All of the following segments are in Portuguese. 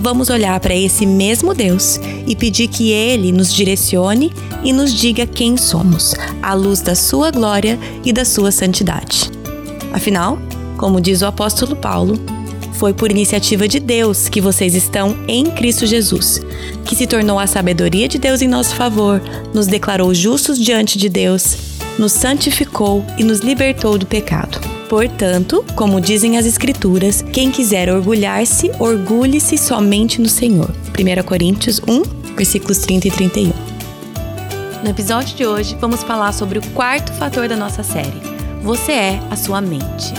vamos olhar para esse mesmo Deus e pedir que Ele nos direcione e nos diga quem somos, à luz da Sua glória e da Sua santidade. Afinal, como diz o apóstolo Paulo, foi por iniciativa de Deus que vocês estão em Cristo Jesus, que se tornou a sabedoria de Deus em nosso favor, nos declarou justos diante de Deus, nos santificou e nos libertou do pecado. Portanto, como dizem as Escrituras, quem quiser orgulhar-se, orgulhe-se somente no Senhor. 1 Coríntios 1, versículos 30 e 31. No episódio de hoje, vamos falar sobre o quarto fator da nossa série. Você é a sua mente.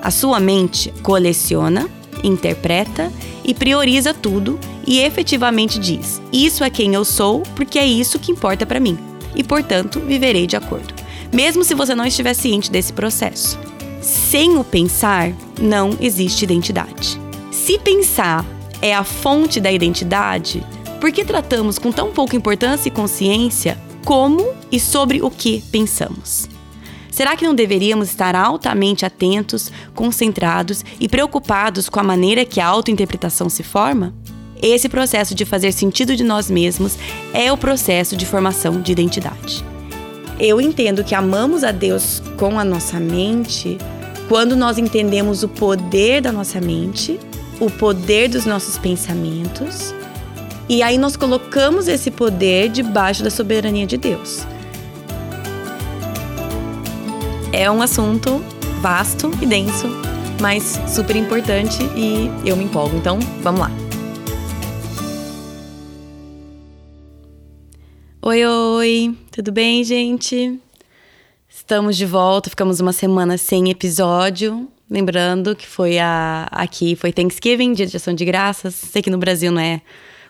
A sua mente coleciona, interpreta e prioriza tudo e efetivamente diz: Isso é quem eu sou, porque é isso que importa para mim. E, portanto, viverei de acordo mesmo se você não estiver ciente desse processo. Sem o pensar, não existe identidade. Se pensar é a fonte da identidade, por que tratamos com tão pouca importância e consciência como e sobre o que pensamos? Será que não deveríamos estar altamente atentos, concentrados e preocupados com a maneira que a autointerpretação se forma? Esse processo de fazer sentido de nós mesmos é o processo de formação de identidade. Eu entendo que amamos a Deus com a nossa mente quando nós entendemos o poder da nossa mente, o poder dos nossos pensamentos, e aí nós colocamos esse poder debaixo da soberania de Deus. É um assunto vasto e denso, mas super importante e eu me empolgo. Então, vamos lá. Oi, oi, tudo bem, gente? Estamos de volta, ficamos uma semana sem episódio. Lembrando que foi a, aqui foi Thanksgiving, dia de ação de graças. Sei que no Brasil não é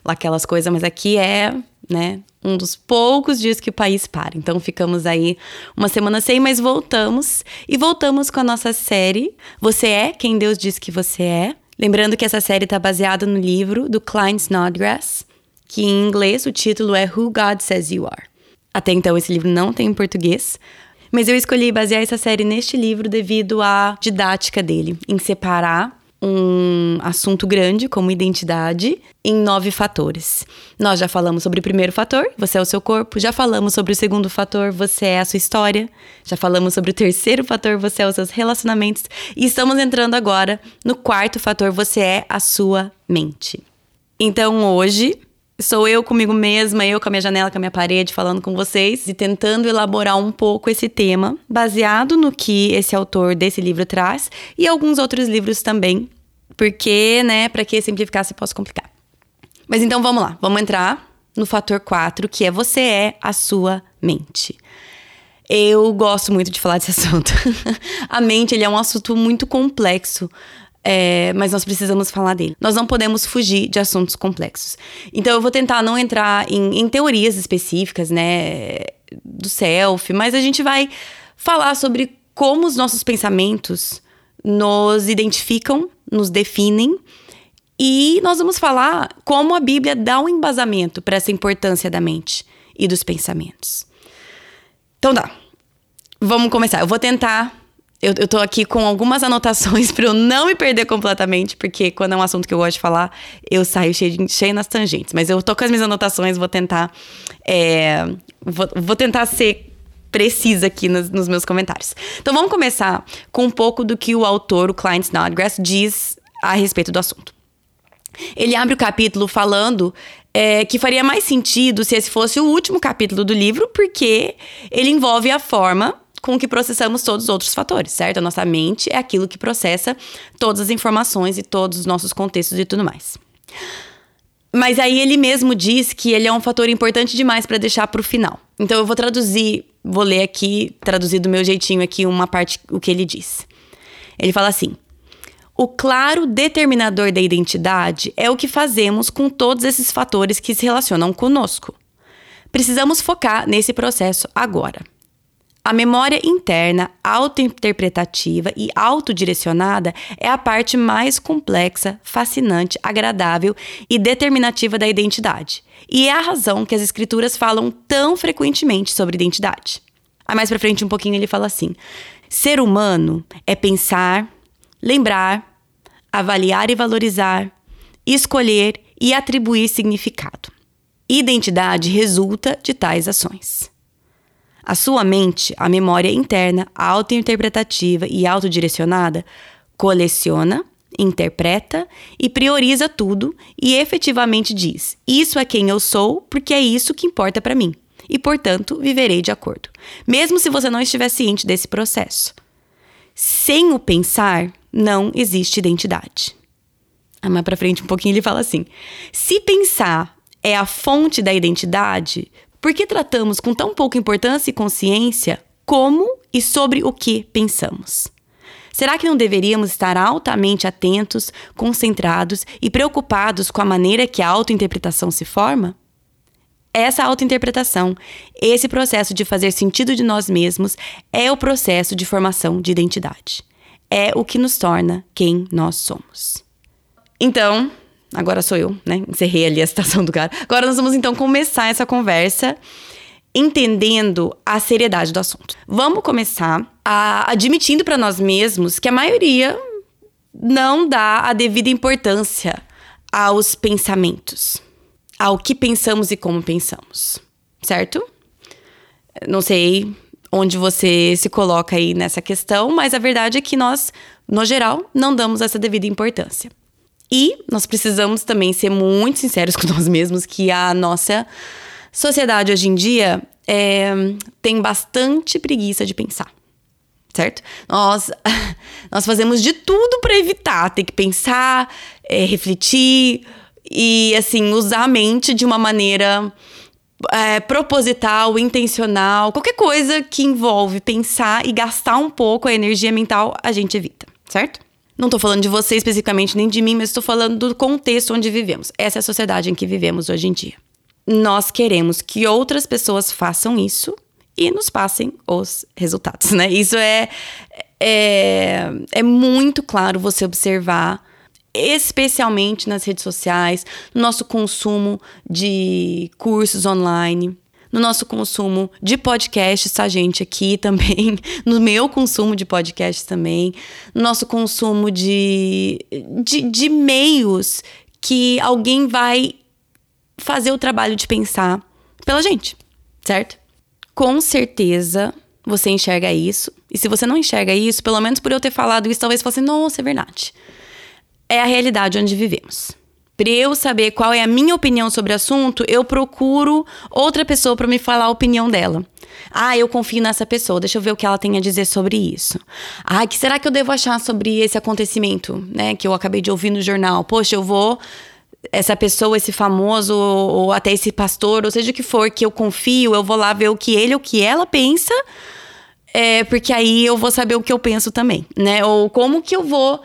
lá aquelas coisas, mas aqui é, né, um dos poucos dias que o país para. Então ficamos aí uma semana sem, mas voltamos. E voltamos com a nossa série Você é quem Deus diz que você é. Lembrando que essa série está baseada no livro do Klein Snodgrass, que em inglês o título é Who God Says You Are. Até então esse livro não tem em português, mas eu escolhi basear essa série neste livro devido à didática dele, em separar um assunto grande como identidade em nove fatores. Nós já falamos sobre o primeiro fator, você é o seu corpo, já falamos sobre o segundo fator, você é a sua história, já falamos sobre o terceiro fator, você é os seus relacionamentos, e estamos entrando agora no quarto fator, você é a sua mente. Então hoje Sou eu comigo mesma, eu com a minha janela, com a minha parede, falando com vocês e tentando elaborar um pouco esse tema, baseado no que esse autor desse livro traz e alguns outros livros também, porque, né, para que simplificar se posso complicar. Mas então vamos lá, vamos entrar no fator 4, que é você é a sua mente. Eu gosto muito de falar desse assunto. a mente ele é um assunto muito complexo é, mas nós precisamos falar dele. Nós não podemos fugir de assuntos complexos. Então eu vou tentar não entrar em, em teorias específicas, né, do self, mas a gente vai falar sobre como os nossos pensamentos nos identificam, nos definem. E nós vamos falar como a Bíblia dá um embasamento para essa importância da mente e dos pensamentos. Então dá. Vamos começar. Eu vou tentar eu, eu tô aqui com algumas anotações para eu não me perder completamente, porque quando é um assunto que eu gosto de falar, eu saio cheio, cheio nas tangentes. Mas eu tô com as minhas anotações, vou tentar. É, vou, vou tentar ser precisa aqui nos, nos, meus comentários. Então vamos começar com um pouco do que o autor, o Klein Snodgrass, diz a respeito do assunto. Ele abre o capítulo falando é, que faria mais sentido se esse fosse o último capítulo do livro, porque ele envolve a forma com que processamos todos os outros fatores, certo? A nossa mente é aquilo que processa todas as informações e todos os nossos contextos e tudo mais. Mas aí ele mesmo diz que ele é um fator importante demais para deixar para o final. Então eu vou traduzir, vou ler aqui, traduzir do meu jeitinho aqui uma parte o que ele diz. Ele fala assim: O claro determinador da identidade é o que fazemos com todos esses fatores que se relacionam conosco. Precisamos focar nesse processo agora. A memória interna, autointerpretativa e autodirecionada é a parte mais complexa, fascinante, agradável e determinativa da identidade. E é a razão que as escrituras falam tão frequentemente sobre identidade. Aí mais pra frente um pouquinho ele fala assim: ser humano é pensar, lembrar, avaliar e valorizar, escolher e atribuir significado. Identidade resulta de tais ações. A sua mente, a memória interna, autointerpretativa e autodirecionada, coleciona, interpreta e prioriza tudo e efetivamente diz: Isso é quem eu sou porque é isso que importa para mim e, portanto, viverei de acordo, mesmo se você não estiver ciente desse processo. Sem o pensar, não existe identidade. Ah, mais para frente um pouquinho ele fala assim: se pensar é a fonte da identidade, por que tratamos com tão pouca importância e consciência como e sobre o que pensamos? Será que não deveríamos estar altamente atentos, concentrados e preocupados com a maneira que a autointerpretação se forma? Essa autointerpretação, esse processo de fazer sentido de nós mesmos, é o processo de formação de identidade. É o que nos torna quem nós somos. Então, agora sou eu, né? Encerrei ali a citação do cara. Agora nós vamos então começar essa conversa entendendo a seriedade do assunto. Vamos começar a, admitindo para nós mesmos que a maioria não dá a devida importância aos pensamentos, ao que pensamos e como pensamos, certo? Não sei onde você se coloca aí nessa questão, mas a verdade é que nós, no geral, não damos essa devida importância. E nós precisamos também ser muito sinceros com nós mesmos que a nossa sociedade hoje em dia é, tem bastante preguiça de pensar. Certo? Nós, nós fazemos de tudo para evitar ter que pensar, é, refletir e, assim, usar a mente de uma maneira é, proposital, intencional, qualquer coisa que envolve pensar e gastar um pouco a energia mental, a gente evita, certo? Não estou falando de você especificamente, nem de mim, mas estou falando do contexto onde vivemos. Essa é a sociedade em que vivemos hoje em dia. Nós queremos que outras pessoas façam isso e nos passem os resultados, né? Isso é, é, é muito claro você observar, especialmente nas redes sociais, no nosso consumo de cursos online no nosso consumo de podcasts, tá, gente? Aqui também, no meu consumo de podcasts também, no nosso consumo de, de, de meios que alguém vai fazer o trabalho de pensar pela gente, certo? Com certeza você enxerga isso. E se você não enxerga isso, pelo menos por eu ter falado isso, talvez você fale assim, nossa, é verdade. É a realidade onde vivemos. Para eu saber qual é a minha opinião sobre o assunto, eu procuro outra pessoa para me falar a opinião dela. Ah, eu confio nessa pessoa, deixa eu ver o que ela tem a dizer sobre isso. Ah, que será que eu devo achar sobre esse acontecimento, né, que eu acabei de ouvir no jornal? Poxa, eu vou essa pessoa, esse famoso, ou até esse pastor, ou seja o que for, que eu confio, eu vou lá ver o que ele ou o que ela pensa, é, porque aí eu vou saber o que eu penso também, né? Ou como que eu vou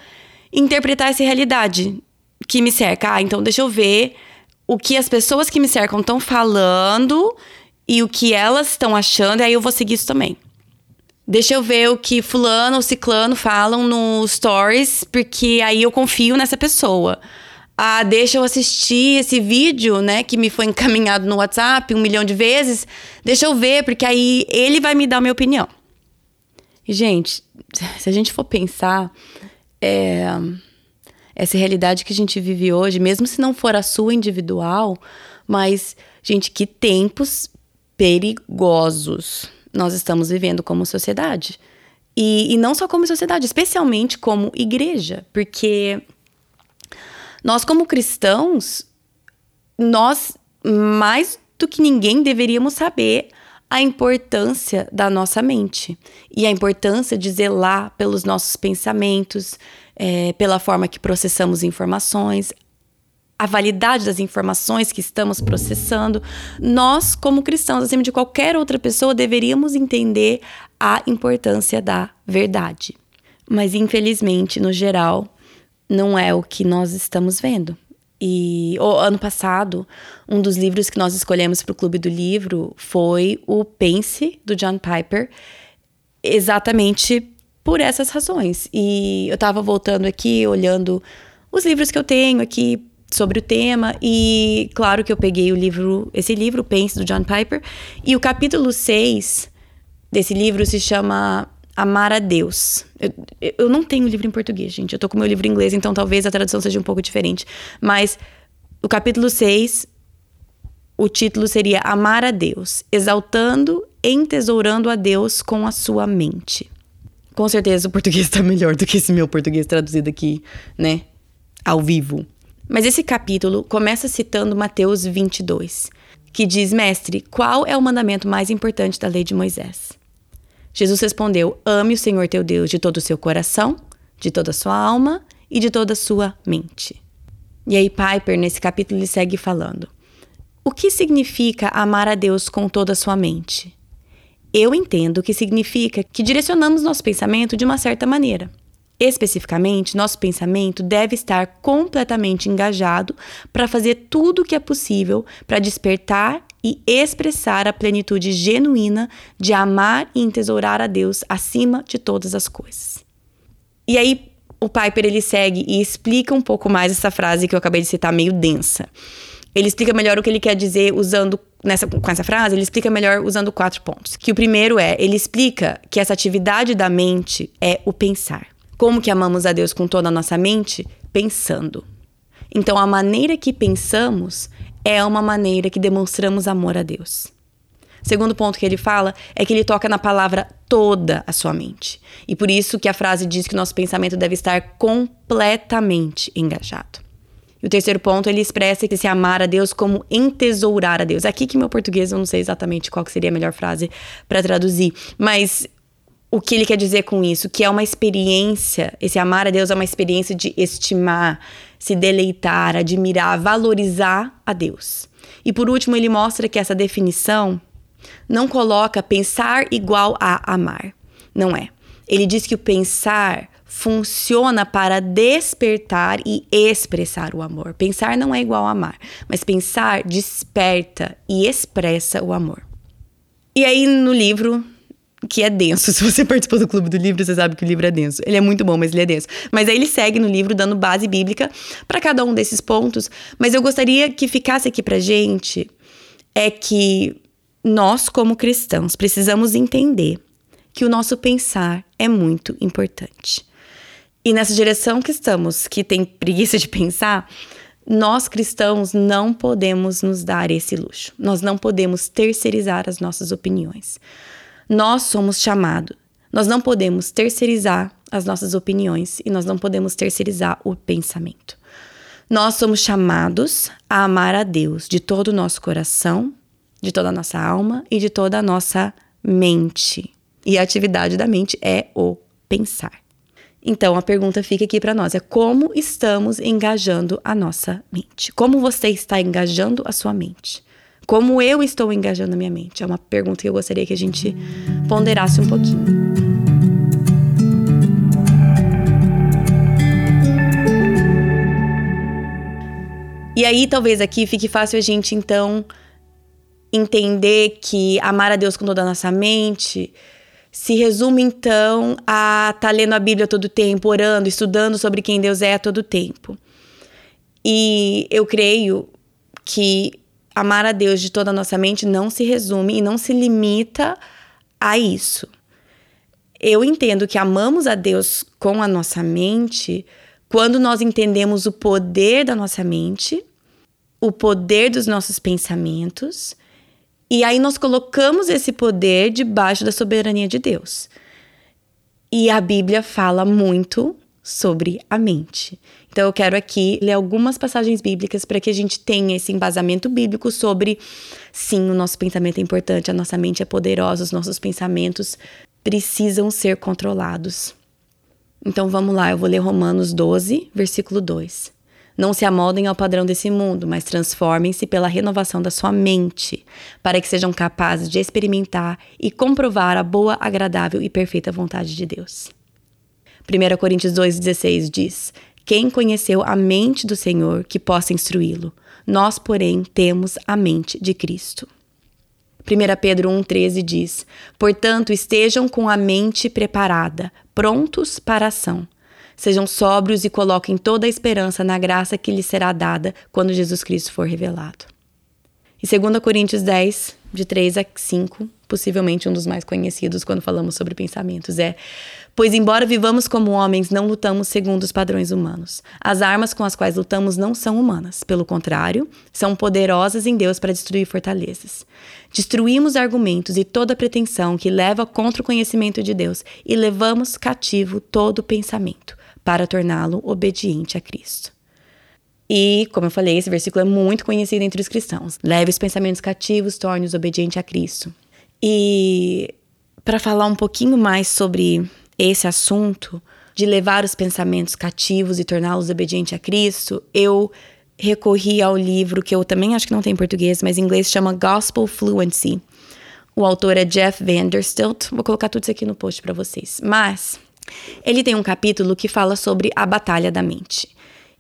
interpretar essa realidade que me cerca. Ah, então deixa eu ver o que as pessoas que me cercam estão falando e o que elas estão achando, e aí eu vou seguir isso também. Deixa eu ver o que fulano ou ciclano falam no stories, porque aí eu confio nessa pessoa. Ah, deixa eu assistir esse vídeo, né, que me foi encaminhado no WhatsApp um milhão de vezes. Deixa eu ver, porque aí ele vai me dar a minha opinião. E, gente, se a gente for pensar, é essa realidade que a gente vive hoje, mesmo se não for a sua individual, mas, gente, que tempos perigosos nós estamos vivendo como sociedade. E, e não só como sociedade, especialmente como igreja, porque nós, como cristãos, nós mais do que ninguém deveríamos saber a importância da nossa mente e a importância de zelar pelos nossos pensamentos, é, pela forma que processamos informações, a validade das informações que estamos processando. Nós, como cristãos, acima de qualquer outra pessoa, deveríamos entender a importância da verdade. Mas, infelizmente, no geral, não é o que nós estamos vendo. E o ano passado, um dos livros que nós escolhemos para o Clube do Livro foi o Pense, do John Piper. exatamente por essas razões. E eu tava voltando aqui, olhando os livros que eu tenho aqui sobre o tema e claro que eu peguei o livro, esse livro, Pense do John Piper, e o capítulo 6 desse livro se chama Amar a Deus. Eu, eu não tenho livro em português, gente. Eu tô com meu livro em inglês, então talvez a tradução seja um pouco diferente, mas o capítulo 6 o título seria Amar a Deus, exaltando, entesourando a Deus com a sua mente. Com certeza o português está melhor do que esse meu português traduzido aqui, né? Ao vivo. Mas esse capítulo começa citando Mateus 22, que diz: Mestre, qual é o mandamento mais importante da lei de Moisés? Jesus respondeu: Ame o Senhor teu Deus de todo o seu coração, de toda a sua alma e de toda a sua mente. E aí, Piper, nesse capítulo, ele segue falando: O que significa amar a Deus com toda a sua mente? Eu entendo que significa que direcionamos nosso pensamento de uma certa maneira. Especificamente, nosso pensamento deve estar completamente engajado para fazer tudo o que é possível para despertar e expressar a plenitude genuína de amar e entesourar a Deus acima de todas as coisas. E aí, o Piper ele segue e explica um pouco mais essa frase que eu acabei de citar, meio densa. Ele explica melhor o que ele quer dizer usando nessa, com essa frase, ele explica melhor usando quatro pontos. Que o primeiro é, ele explica que essa atividade da mente é o pensar. Como que amamos a Deus com toda a nossa mente? Pensando. Então, a maneira que pensamos é uma maneira que demonstramos amor a Deus. Segundo ponto que ele fala é que ele toca na palavra toda a sua mente. E por isso que a frase diz que nosso pensamento deve estar completamente engajado. E o terceiro ponto, ele expressa que se amar a Deus como entesourar a Deus. Aqui que meu português eu não sei exatamente qual seria a melhor frase para traduzir, mas o que ele quer dizer com isso? Que é uma experiência, esse amar a Deus é uma experiência de estimar, se deleitar, admirar, valorizar a Deus. E por último, ele mostra que essa definição não coloca pensar igual a amar. Não é. Ele diz que o pensar funciona para despertar e expressar o amor. Pensar não é igual a amar, mas pensar desperta e expressa o amor. E aí no livro, que é denso, se você participou do clube do livro, você sabe que o livro é denso. Ele é muito bom, mas ele é denso. Mas aí ele segue no livro dando base bíblica para cada um desses pontos, mas eu gostaria que ficasse aqui pra gente é que nós como cristãos precisamos entender que o nosso pensar é muito importante. E nessa direção que estamos, que tem preguiça de pensar, nós cristãos não podemos nos dar esse luxo. Nós não podemos terceirizar as nossas opiniões. Nós somos chamados. Nós não podemos terceirizar as nossas opiniões e nós não podemos terceirizar o pensamento. Nós somos chamados a amar a Deus de todo o nosso coração, de toda a nossa alma e de toda a nossa mente. E a atividade da mente é o pensar. Então a pergunta fica aqui para nós: é como estamos engajando a nossa mente? Como você está engajando a sua mente? Como eu estou engajando a minha mente? É uma pergunta que eu gostaria que a gente ponderasse um pouquinho. E aí, talvez aqui fique fácil a gente então entender que amar a Deus com toda a nossa mente se resume então a estar tá lendo a Bíblia todo tempo, orando, estudando sobre quem Deus é a todo tempo. E eu creio que amar a Deus de toda a nossa mente não se resume e não se limita a isso. Eu entendo que amamos a Deus com a nossa mente quando nós entendemos o poder da nossa mente, o poder dos nossos pensamentos e aí nós colocamos esse poder debaixo da soberania de Deus. E a Bíblia fala muito sobre a mente. Então eu quero aqui ler algumas passagens bíblicas para que a gente tenha esse embasamento bíblico sobre sim, o nosso pensamento é importante, a nossa mente é poderosa, os nossos pensamentos precisam ser controlados. Então vamos lá, eu vou ler Romanos 12, versículo 2. Não se amoldem ao padrão desse mundo, mas transformem-se pela renovação da sua mente, para que sejam capazes de experimentar e comprovar a boa, agradável e perfeita vontade de Deus. 1 Coríntios 2,16 diz: Quem conheceu a mente do Senhor que possa instruí-lo? Nós, porém, temos a mente de Cristo. 1 Pedro 1,13 diz: Portanto, estejam com a mente preparada, prontos para a ação. Sejam sóbrios e coloquem toda a esperança na graça que lhes será dada quando Jesus Cristo for revelado. E 2 Coríntios 10, de 3 a 5, possivelmente um dos mais conhecidos quando falamos sobre pensamentos, é: Pois, embora vivamos como homens, não lutamos segundo os padrões humanos. As armas com as quais lutamos não são humanas. Pelo contrário, são poderosas em Deus para destruir fortalezas. Destruímos argumentos e toda pretensão que leva contra o conhecimento de Deus e levamos cativo todo pensamento para torná-lo obediente a Cristo. E, como eu falei, esse versículo é muito conhecido entre os cristãos. Leve os pensamentos cativos, torne-os obedientes a Cristo. E para falar um pouquinho mais sobre esse assunto, de levar os pensamentos cativos e torná-los obedientes a Cristo, eu recorri ao livro que eu também acho que não tem em português, mas em inglês chama Gospel Fluency. O autor é Jeff Vanderstilt. Vou colocar tudo isso aqui no post para vocês. Mas ele tem um capítulo que fala sobre a batalha da mente.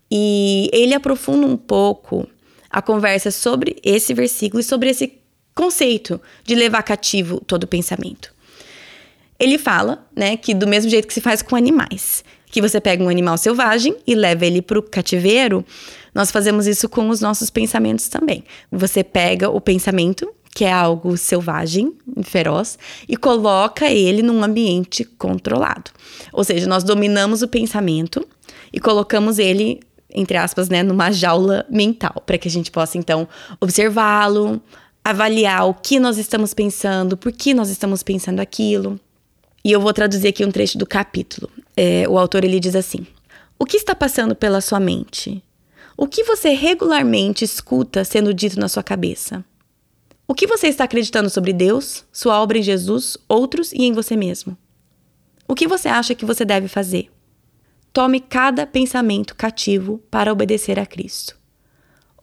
E ele aprofunda um pouco a conversa sobre esse versículo e sobre esse conceito de levar cativo todo pensamento. Ele fala, né, que do mesmo jeito que se faz com animais, que você pega um animal selvagem e leva ele para o cativeiro, nós fazemos isso com os nossos pensamentos também. Você pega o pensamento, que é algo selvagem, feroz, e coloca ele num ambiente controlado. Ou seja, nós dominamos o pensamento e colocamos ele entre aspas, né, numa jaula mental, para que a gente possa então observá-lo, avaliar o que nós estamos pensando, por que nós estamos pensando aquilo. E eu vou traduzir aqui um trecho do capítulo. É, o autor ele diz assim: O que está passando pela sua mente? O que você regularmente escuta sendo dito na sua cabeça? O que você está acreditando sobre Deus, sua obra em Jesus, outros e em você mesmo? O que você acha que você deve fazer? Tome cada pensamento cativo para obedecer a Cristo.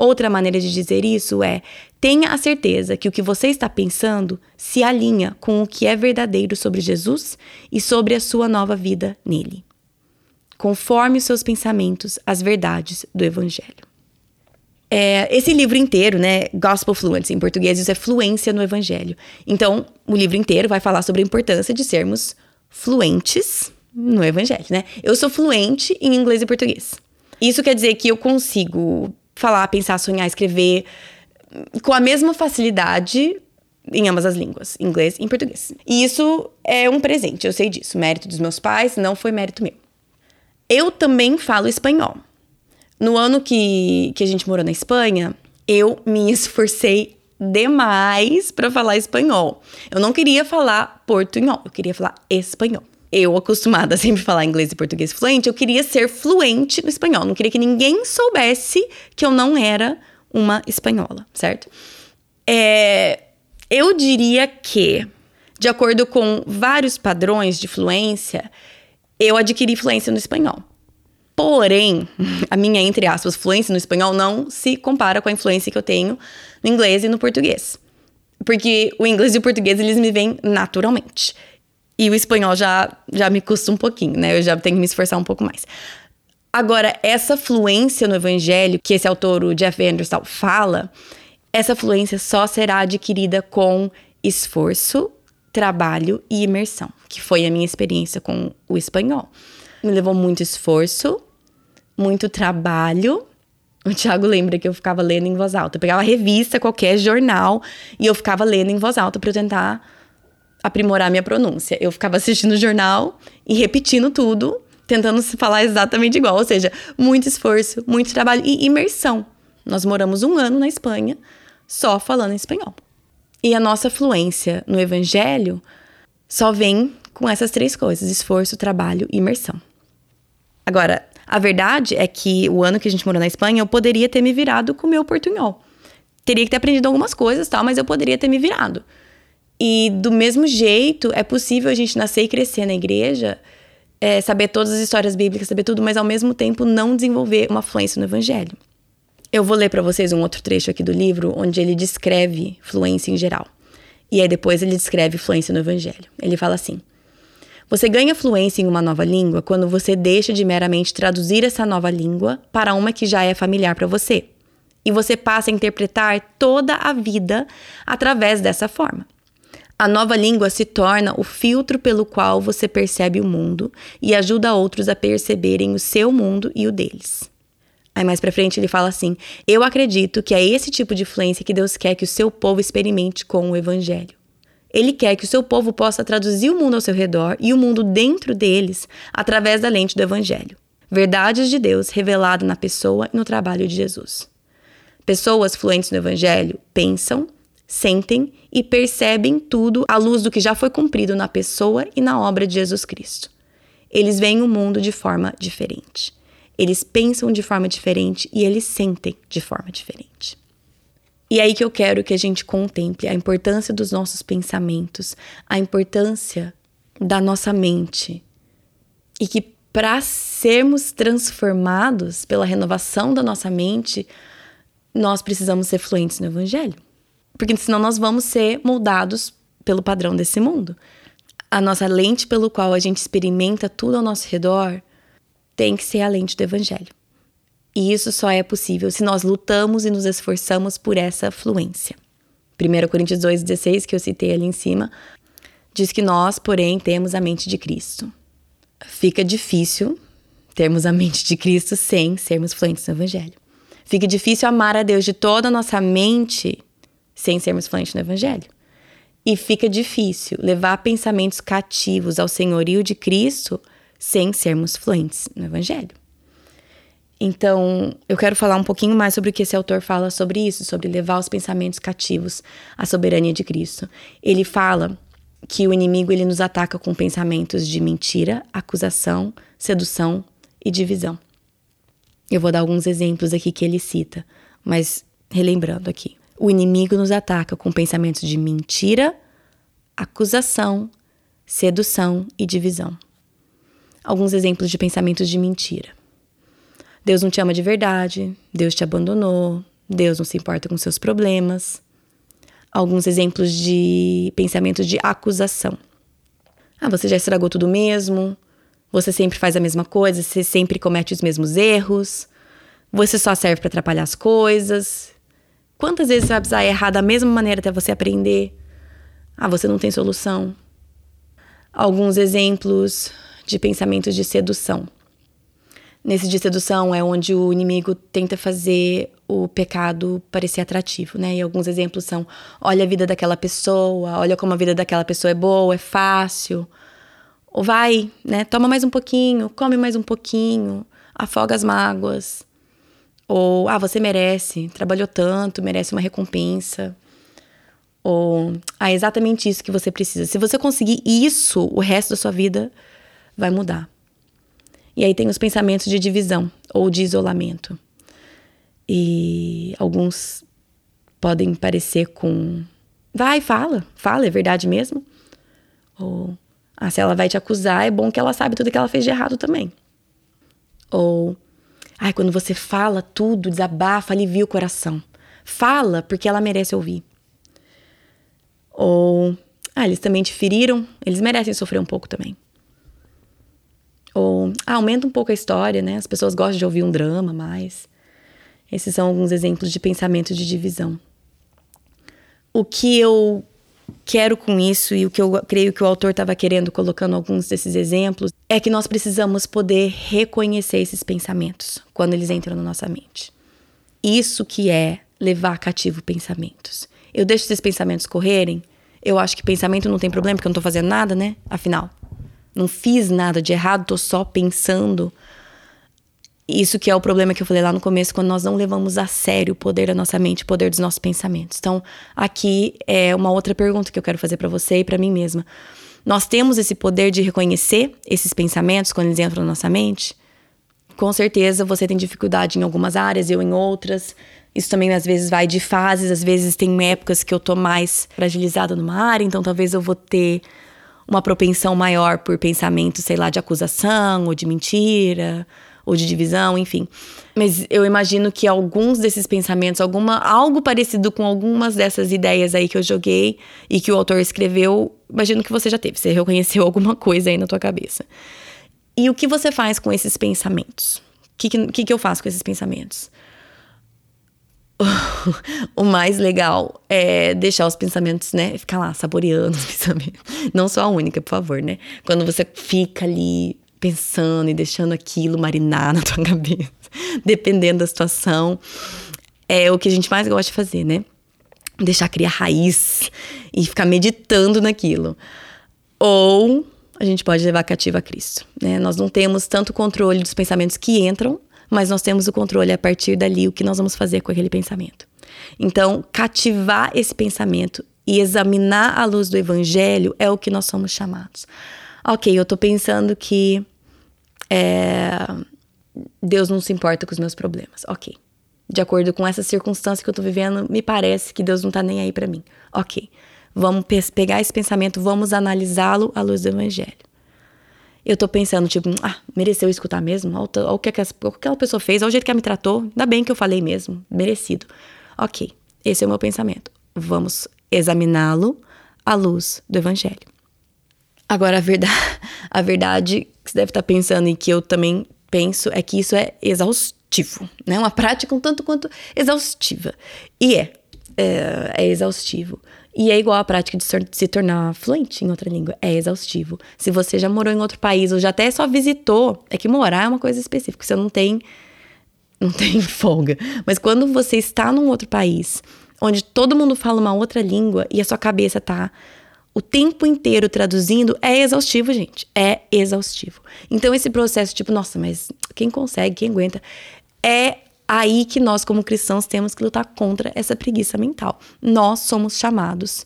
Outra maneira de dizer isso é: tenha a certeza que o que você está pensando se alinha com o que é verdadeiro sobre Jesus e sobre a sua nova vida nele. Conforme os seus pensamentos as verdades do Evangelho. É, esse livro inteiro, né, Gospel Fluency, em português, isso é fluência no Evangelho. Então, o livro inteiro vai falar sobre a importância de sermos fluentes no evangelho, né? Eu sou fluente em inglês e português. Isso quer dizer que eu consigo falar, pensar, sonhar, escrever com a mesma facilidade em ambas as línguas, inglês e português. E isso é um presente, eu sei disso. Mérito dos meus pais, não foi mérito meu. Eu também falo espanhol. No ano que, que a gente morou na Espanha, eu me esforcei demais para falar espanhol. Eu não queria falar portunhol, eu queria falar espanhol eu, acostumada a sempre falar inglês e português fluente, eu queria ser fluente no espanhol. Não queria que ninguém soubesse que eu não era uma espanhola, certo? É, eu diria que, de acordo com vários padrões de fluência, eu adquiri fluência no espanhol. Porém, a minha, entre aspas, fluência no espanhol não se compara com a influência que eu tenho no inglês e no português. Porque o inglês e o português, eles me vêm naturalmente. E o espanhol já, já me custa um pouquinho, né? Eu já tenho que me esforçar um pouco mais. Agora, essa fluência no evangelho, que esse autor, o Jeff Anderson, fala, essa fluência só será adquirida com esforço, trabalho e imersão, que foi a minha experiência com o espanhol. Me levou muito esforço, muito trabalho. O Thiago lembra que eu ficava lendo em voz alta. Eu pegava revista, qualquer jornal, e eu ficava lendo em voz alta para eu tentar aprimorar minha pronúncia. Eu ficava assistindo o jornal e repetindo tudo, tentando se falar exatamente igual. Ou seja, muito esforço, muito trabalho e imersão. Nós moramos um ano na Espanha só falando espanhol. E a nossa fluência no evangelho só vem com essas três coisas: esforço, trabalho e imersão. Agora, a verdade é que o ano que a gente morou na Espanha, eu poderia ter me virado com o meu portunhol. Teria que ter aprendido algumas coisas, tal, mas eu poderia ter me virado. E do mesmo jeito, é possível a gente nascer e crescer na igreja, é, saber todas as histórias bíblicas, saber tudo, mas ao mesmo tempo não desenvolver uma fluência no evangelho. Eu vou ler para vocês um outro trecho aqui do livro, onde ele descreve fluência em geral. E aí depois ele descreve fluência no evangelho. Ele fala assim: Você ganha fluência em uma nova língua quando você deixa de meramente traduzir essa nova língua para uma que já é familiar para você. E você passa a interpretar toda a vida através dessa forma. A nova língua se torna o filtro pelo qual você percebe o mundo e ajuda outros a perceberem o seu mundo e o deles. Aí mais pra frente ele fala assim: Eu acredito que é esse tipo de influência que Deus quer que o seu povo experimente com o evangelho. Ele quer que o seu povo possa traduzir o mundo ao seu redor e o mundo dentro deles através da lente do evangelho. Verdades de Deus revelada na pessoa e no trabalho de Jesus. Pessoas fluentes no evangelho pensam, sentem e percebem tudo à luz do que já foi cumprido na pessoa e na obra de Jesus Cristo. Eles veem o mundo de forma diferente. Eles pensam de forma diferente e eles sentem de forma diferente. E é aí que eu quero que a gente contemple a importância dos nossos pensamentos, a importância da nossa mente. E que para sermos transformados pela renovação da nossa mente, nós precisamos ser fluentes no evangelho. Porque senão nós vamos ser moldados pelo padrão desse mundo. A nossa lente pelo qual a gente experimenta tudo ao nosso redor tem que ser a lente do evangelho. E isso só é possível se nós lutamos e nos esforçamos por essa fluência. 1 Coríntios 2,16, que eu citei ali em cima, diz que nós, porém, temos a mente de Cristo. Fica difícil termos a mente de Cristo sem sermos fluentes no Evangelho. Fica difícil amar a Deus de toda a nossa mente sem sermos fluentes no Evangelho. E fica difícil levar pensamentos cativos ao senhorio de Cristo sem sermos fluentes no Evangelho. Então, eu quero falar um pouquinho mais sobre o que esse autor fala sobre isso, sobre levar os pensamentos cativos à soberania de Cristo. Ele fala que o inimigo ele nos ataca com pensamentos de mentira, acusação, sedução e divisão. Eu vou dar alguns exemplos aqui que ele cita, mas relembrando aqui. O inimigo nos ataca com pensamentos de mentira, acusação, sedução e divisão alguns exemplos de pensamentos de mentira. Deus não te ama de verdade, Deus te abandonou, Deus não se importa com seus problemas. Alguns exemplos de pensamentos de acusação. Ah, você já estragou tudo mesmo, você sempre faz a mesma coisa, você sempre comete os mesmos erros, você só serve para atrapalhar as coisas. Quantas vezes você vai precisar errar da mesma maneira até você aprender? Ah, você não tem solução. Alguns exemplos de pensamentos de sedução. Nesse de sedução é onde o inimigo tenta fazer o pecado parecer atrativo, né? E alguns exemplos são: olha a vida daquela pessoa, olha como a vida daquela pessoa é boa, é fácil. Ou vai, né? Toma mais um pouquinho, come mais um pouquinho, afoga as mágoas. Ou, ah, você merece, trabalhou tanto, merece uma recompensa. Ou, ah, é exatamente isso que você precisa. Se você conseguir isso, o resto da sua vida vai mudar. E aí tem os pensamentos de divisão ou de isolamento. E alguns podem parecer com vai, fala, fala, é verdade mesmo? Ou ah, se ela vai te acusar, é bom que ela sabe tudo que ela fez de errado também. Ou ai, quando você fala tudo, desabafa, alivia o coração. Fala porque ela merece ouvir. Ou ah, eles também te feriram, eles merecem sofrer um pouco também. Ou ah, aumenta um pouco a história, né? As pessoas gostam de ouvir um drama mais. Esses são alguns exemplos de pensamento de divisão. O que eu quero com isso e o que eu creio que o autor estava querendo colocando alguns desses exemplos é que nós precisamos poder reconhecer esses pensamentos quando eles entram na nossa mente. Isso que é levar cativo pensamentos. Eu deixo esses pensamentos correrem. Eu acho que pensamento não tem problema porque eu não estou fazendo nada, né? Afinal, não fiz nada de errado, tô só pensando. Isso que é o problema que eu falei lá no começo, quando nós não levamos a sério o poder da nossa mente, o poder dos nossos pensamentos. Então, aqui é uma outra pergunta que eu quero fazer para você e para mim mesma. Nós temos esse poder de reconhecer esses pensamentos quando eles entram na nossa mente? Com certeza você tem dificuldade em algumas áreas, eu em outras. Isso também às vezes vai de fases, às vezes tem épocas que eu tô mais fragilizada numa área, então talvez eu vou ter uma propensão maior por pensamentos, sei lá, de acusação ou de mentira ou de divisão, enfim. Mas eu imagino que alguns desses pensamentos, alguma algo parecido com algumas dessas ideias aí que eu joguei e que o autor escreveu, imagino que você já teve, você reconheceu alguma coisa aí na tua cabeça. E o que você faz com esses pensamentos? O que, que, que eu faço com esses pensamentos? o mais legal é deixar os pensamentos, né? Ficar lá saboreando os pensamentos. Não sou a única, por favor, né? Quando você fica ali pensando e deixando aquilo marinar na tua cabeça, dependendo da situação, é o que a gente mais gosta de fazer, né? Deixar criar raiz e ficar meditando naquilo. Ou a gente pode levar cativo a Cristo, né? Nós não temos tanto controle dos pensamentos que entram mas nós temos o controle a partir dali o que nós vamos fazer com aquele pensamento. Então, cativar esse pensamento e examinar à luz do evangelho é o que nós somos chamados. Ok, eu tô pensando que é, Deus não se importa com os meus problemas. Ok. De acordo com essa circunstância que eu tô vivendo, me parece que Deus não tá nem aí para mim. Ok. Vamos pegar esse pensamento, vamos analisá-lo à luz do evangelho eu tô pensando, tipo, ah, mereceu escutar mesmo? Olha o que aquela pessoa fez, olha o jeito que ela me tratou. Ainda bem que eu falei mesmo, merecido. Ok, esse é o meu pensamento. Vamos examiná-lo à luz do evangelho. Agora, a verdade, a verdade você deve estar pensando e que eu também penso é que isso é exaustivo, né? Uma prática um tanto quanto exaustiva. E é, é, é exaustivo. E é igual a prática de se tornar fluente em outra língua. É exaustivo. Se você já morou em outro país ou já até só visitou, é que morar é uma coisa específica. Você não tem. Não tem folga. Mas quando você está num outro país, onde todo mundo fala uma outra língua e a sua cabeça tá o tempo inteiro traduzindo, é exaustivo, gente. É exaustivo. Então, esse processo, tipo, nossa, mas quem consegue, quem aguenta, é aí que nós, como cristãos, temos que lutar contra essa preguiça mental. Nós somos chamados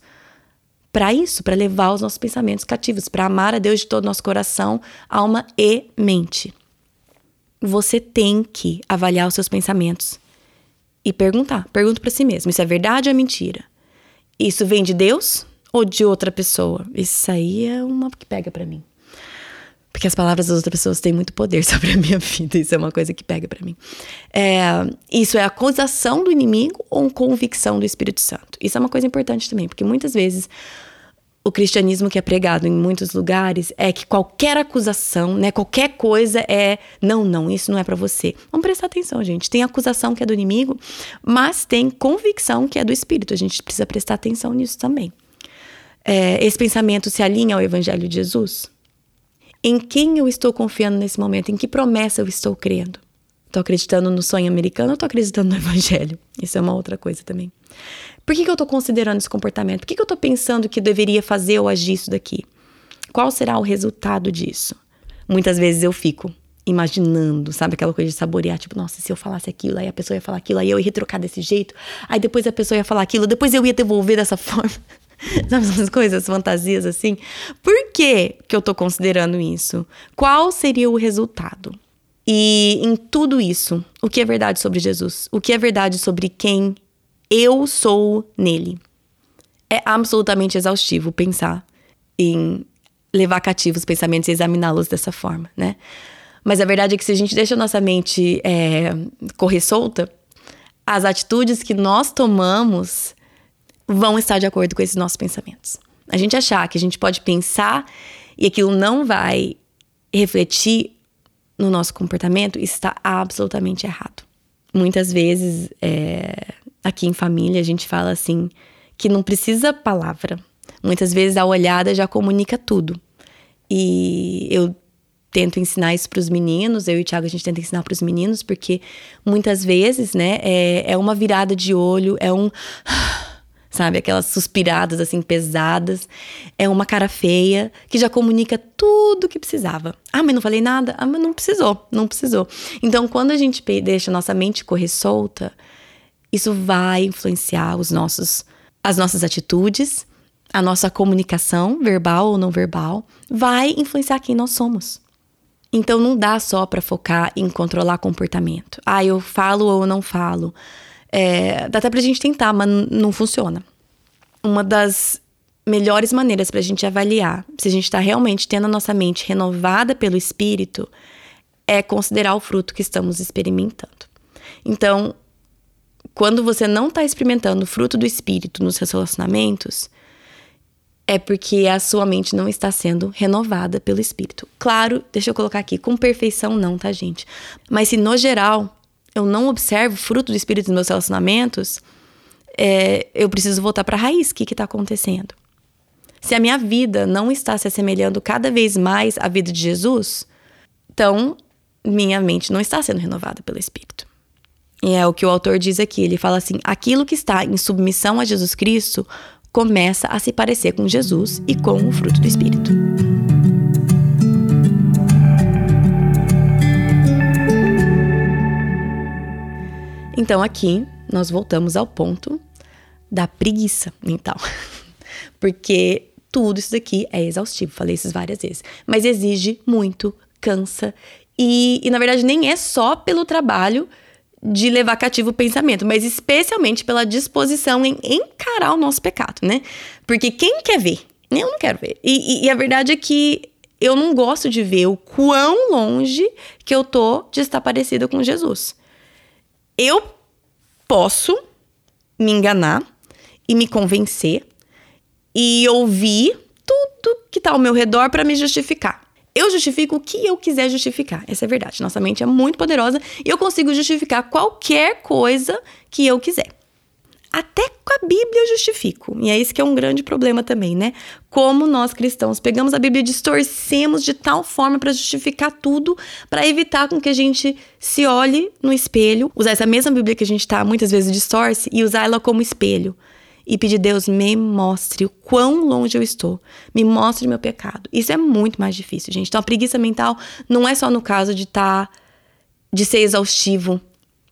para isso, para levar os nossos pensamentos cativos, para amar a Deus de todo o nosso coração, alma e mente. Você tem que avaliar os seus pensamentos e perguntar. Pergunta para si mesmo: isso é verdade ou é mentira? Isso vem de Deus ou de outra pessoa? Isso aí é uma que pega para mim. Porque as palavras das outras pessoas têm muito poder sobre a minha vida. Isso é uma coisa que pega para mim. É, isso é acusação do inimigo ou convicção do Espírito Santo? Isso é uma coisa importante também, porque muitas vezes o cristianismo que é pregado em muitos lugares é que qualquer acusação, né, qualquer coisa é não, não, isso não é para você. Vamos prestar atenção, gente. Tem acusação que é do inimigo, mas tem convicção que é do espírito. A gente precisa prestar atenção nisso também. É, esse pensamento se alinha ao evangelho de Jesus? Em quem eu estou confiando nesse momento? Em que promessa eu estou crendo? Estou acreditando no sonho americano ou estou acreditando no evangelho? Isso é uma outra coisa também. Por que, que eu estou considerando esse comportamento? Por que, que eu estou pensando que deveria fazer ou agir isso daqui? Qual será o resultado disso? Muitas vezes eu fico imaginando, sabe? Aquela coisa de saborear, tipo, nossa, se eu falasse aquilo, aí a pessoa ia falar aquilo, aí eu ia trocar desse jeito, aí depois a pessoa ia falar aquilo, depois eu ia devolver dessa forma. Sabe essas coisas, fantasias assim? Por que, que eu tô considerando isso? Qual seria o resultado? E em tudo isso, o que é verdade sobre Jesus? O que é verdade sobre quem eu sou nele? É absolutamente exaustivo pensar em levar cativos os pensamentos e examiná-los dessa forma, né? Mas a verdade é que se a gente deixa a nossa mente é, correr solta, as atitudes que nós tomamos vão estar de acordo com esses nossos pensamentos. A gente achar que a gente pode pensar e aquilo não vai refletir no nosso comportamento está absolutamente errado. Muitas vezes, é, aqui em família, a gente fala assim que não precisa palavra. Muitas vezes a olhada já comunica tudo. E eu tento ensinar isso para os meninos, eu e o Thiago a gente tenta ensinar para os meninos, porque muitas vezes, né, é, é uma virada de olho, é um sabe? Aquelas suspiradas assim pesadas. É uma cara feia que já comunica tudo o que precisava. Ah, mas não falei nada? Ah, mas não precisou, não precisou. Então, quando a gente deixa a nossa mente correr solta, isso vai influenciar os nossos as nossas atitudes, a nossa comunicação, verbal ou não verbal, vai influenciar quem nós somos. Então não dá só para focar em controlar comportamento. Ah, eu falo ou não falo. É, dá até pra gente tentar, mas não funciona. Uma das melhores maneiras pra gente avaliar se a gente tá realmente tendo a nossa mente renovada pelo espírito é considerar o fruto que estamos experimentando. Então, quando você não está experimentando o fruto do espírito nos seus relacionamentos, é porque a sua mente não está sendo renovada pelo espírito. Claro, deixa eu colocar aqui, com perfeição não, tá, gente? Mas se no geral eu não observo fruto do Espírito nos meus relacionamentos, é, eu preciso voltar para a raiz. O que está acontecendo? Se a minha vida não está se assemelhando cada vez mais à vida de Jesus, então minha mente não está sendo renovada pelo Espírito. E é o que o autor diz aqui. Ele fala assim: aquilo que está em submissão a Jesus Cristo começa a se parecer com Jesus e com o fruto do Espírito. Então aqui nós voltamos ao ponto da preguiça mental. Porque tudo isso daqui é exaustivo, falei isso várias vezes. Mas exige muito, cansa. E, e na verdade nem é só pelo trabalho de levar cativo o pensamento, mas especialmente pela disposição em encarar o nosso pecado, né? Porque quem quer ver? Eu não quero ver. E, e, e a verdade é que eu não gosto de ver o quão longe que eu tô de estar parecida com Jesus. Eu posso me enganar e me convencer e ouvir tudo que está ao meu redor para me justificar. Eu justifico o que eu quiser justificar. Essa é a verdade. Nossa mente é muito poderosa e eu consigo justificar qualquer coisa que eu quiser. Até com a Bíblia eu justifico. E é isso que é um grande problema também, né? Como nós cristãos pegamos a Bíblia e distorcemos de tal forma para justificar tudo, para evitar com que a gente se olhe no espelho, usar essa mesma Bíblia que a gente tá muitas vezes distorce e usar ela como espelho e pedir Deus me mostre o quão longe eu estou, me mostre meu pecado. Isso é muito mais difícil, gente. Então a preguiça mental não é só no caso de estar tá, de ser exaustivo,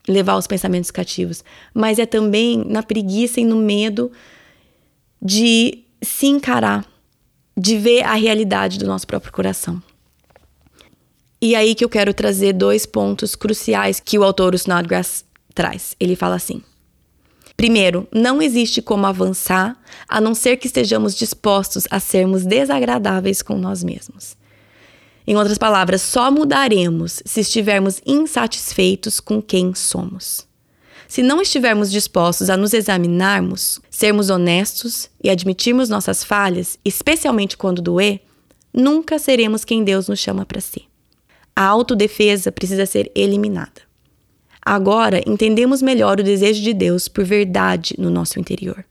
levar os pensamentos cativos, mas é também na preguiça e no medo de se encarar, de ver a realidade do nosso próprio coração. E aí que eu quero trazer dois pontos cruciais que o autor Snodgrass traz. Ele fala assim: Primeiro, não existe como avançar a não ser que estejamos dispostos a sermos desagradáveis com nós mesmos. Em outras palavras, só mudaremos se estivermos insatisfeitos com quem somos. Se não estivermos dispostos a nos examinarmos, sermos honestos e admitirmos nossas falhas, especialmente quando doer, nunca seremos quem Deus nos chama para ser. A autodefesa precisa ser eliminada. Agora entendemos melhor o desejo de Deus por verdade no nosso interior.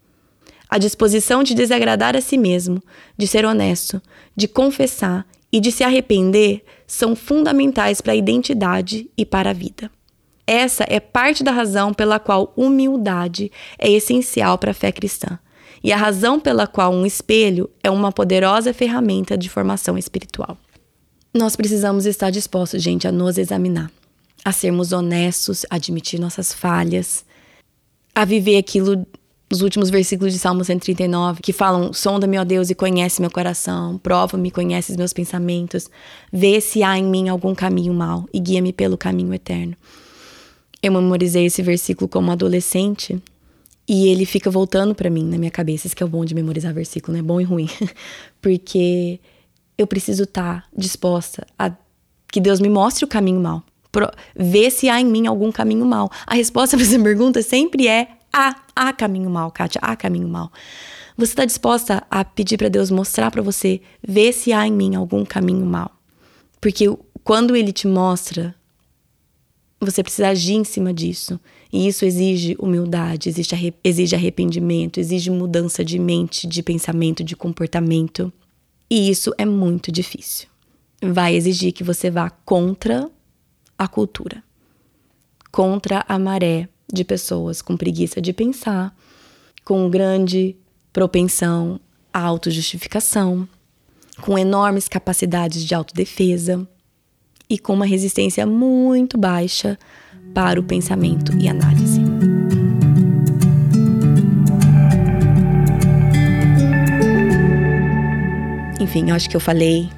A disposição de desagradar a si mesmo, de ser honesto, de confessar e de se arrepender são fundamentais para a identidade e para a vida. Essa é parte da razão pela qual humildade é essencial para a fé cristã e a razão pela qual um espelho é uma poderosa ferramenta de formação espiritual. Nós precisamos estar dispostos, gente, a nos examinar a sermos honestos, a admitir nossas falhas, a viver aquilo nos últimos versículos de Salmo 139, que falam: Sonda-me, ó Deus, e conhece meu coração, prova-me, conhece os meus pensamentos, vê se há em mim algum caminho mau e guia-me pelo caminho eterno. Eu memorizei esse versículo como adolescente e ele fica voltando para mim na minha cabeça. Isso que é o bom de memorizar versículo, né? Bom e ruim. Porque eu preciso estar tá disposta a que Deus me mostre o caminho mau ver se há em mim algum caminho mal. A resposta para essa pergunta sempre é há, há caminho mal, Kátia, há caminho mal. Você está disposta a pedir para Deus mostrar para você, ver se há em mim algum caminho mal? Porque quando Ele te mostra, você precisa agir em cima disso. E isso exige humildade, exige, exige arrependimento, exige mudança de mente, de pensamento, de comportamento. E isso é muito difícil. Vai exigir que você vá contra a cultura, contra a maré de pessoas com preguiça de pensar, com grande propensão à autojustificação, com enormes capacidades de autodefesa e com uma resistência muito baixa para o pensamento e análise. Enfim, acho que eu falei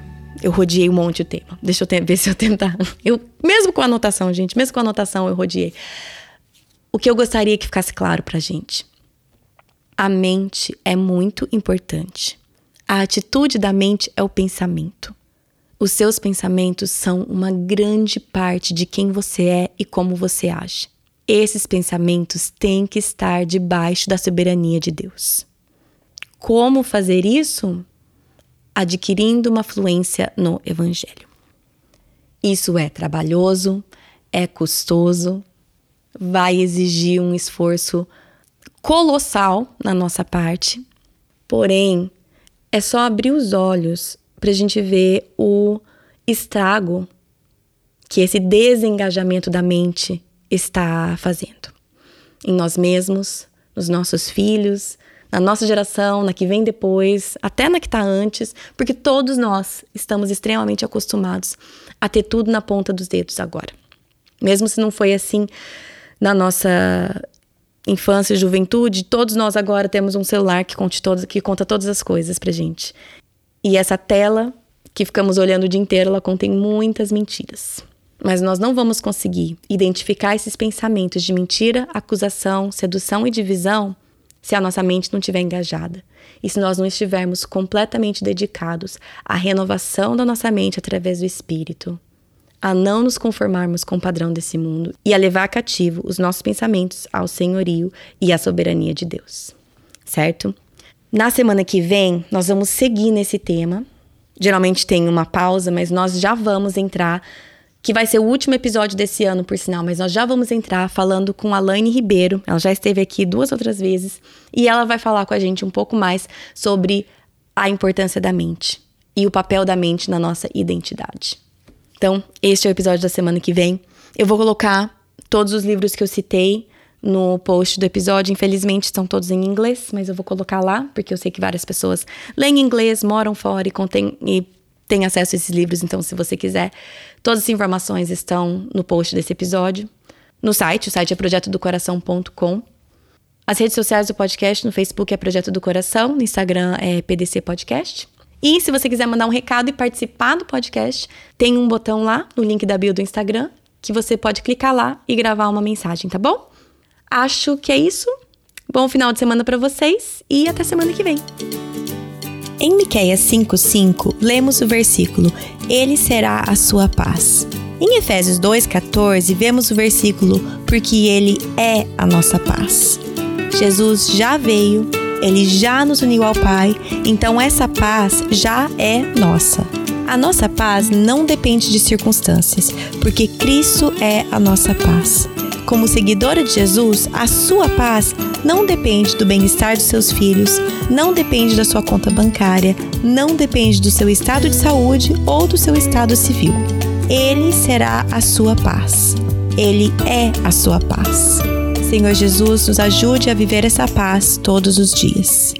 eu rodeei um monte o tema. Deixa eu ver se eu tentar. Eu, mesmo com a anotação, gente, mesmo com a anotação, eu rodeei. O que eu gostaria que ficasse claro pra gente. A mente é muito importante. A atitude da mente é o pensamento. Os seus pensamentos são uma grande parte de quem você é e como você age. Esses pensamentos têm que estar debaixo da soberania de Deus. Como fazer isso? adquirindo uma fluência no Evangelho. Isso é trabalhoso, é custoso, vai exigir um esforço colossal na nossa parte. Porém, é só abrir os olhos para a gente ver o estrago que esse desengajamento da mente está fazendo em nós mesmos, nos nossos filhos, na nossa geração, na que vem depois, até na que está antes, porque todos nós estamos extremamente acostumados a ter tudo na ponta dos dedos agora. Mesmo se não foi assim na nossa infância e juventude, todos nós agora temos um celular que, conte todos, que conta todas as coisas pra gente. E essa tela que ficamos olhando o dia inteiro, ela contém muitas mentiras. Mas nós não vamos conseguir identificar esses pensamentos de mentira, acusação, sedução e divisão se a nossa mente não estiver engajada. E se nós não estivermos completamente dedicados à renovação da nossa mente através do Espírito, a não nos conformarmos com o padrão desse mundo e a levar cativo os nossos pensamentos ao senhorio e à soberania de Deus. Certo? Na semana que vem, nós vamos seguir nesse tema. Geralmente tem uma pausa, mas nós já vamos entrar que vai ser o último episódio desse ano, por sinal, mas nós já vamos entrar falando com a Laine Ribeiro. Ela já esteve aqui duas outras vezes e ela vai falar com a gente um pouco mais sobre a importância da mente e o papel da mente na nossa identidade. Então, este é o episódio da semana que vem. Eu vou colocar todos os livros que eu citei no post do episódio. Infelizmente, estão todos em inglês, mas eu vou colocar lá, porque eu sei que várias pessoas leem inglês, moram fora e, contém, e têm acesso a esses livros. Então, se você quiser, todas as informações estão no post desse episódio. No site, o site é projetodocoração.com. As redes sociais do podcast, no Facebook é Projeto do Coração, no Instagram é PDC Podcast. E se você quiser mandar um recado e participar do podcast, tem um botão lá no link da bio do Instagram que você pode clicar lá e gravar uma mensagem, tá bom? Acho que é isso. Bom final de semana para vocês e até semana que vem. Em Miqueias 5:5, lemos o versículo: Ele será a sua paz. Em Efésios 2:14, vemos o versículo: Porque ele é a nossa paz. Jesus já veio ele já nos uniu ao Pai, então essa paz já é nossa. A nossa paz não depende de circunstâncias, porque Cristo é a nossa paz. Como seguidora de Jesus, a sua paz não depende do bem-estar dos seus filhos, não depende da sua conta bancária, não depende do seu estado de saúde ou do seu estado civil. Ele será a sua paz. Ele é a sua paz. Senhor Jesus, nos ajude a viver essa paz todos os dias.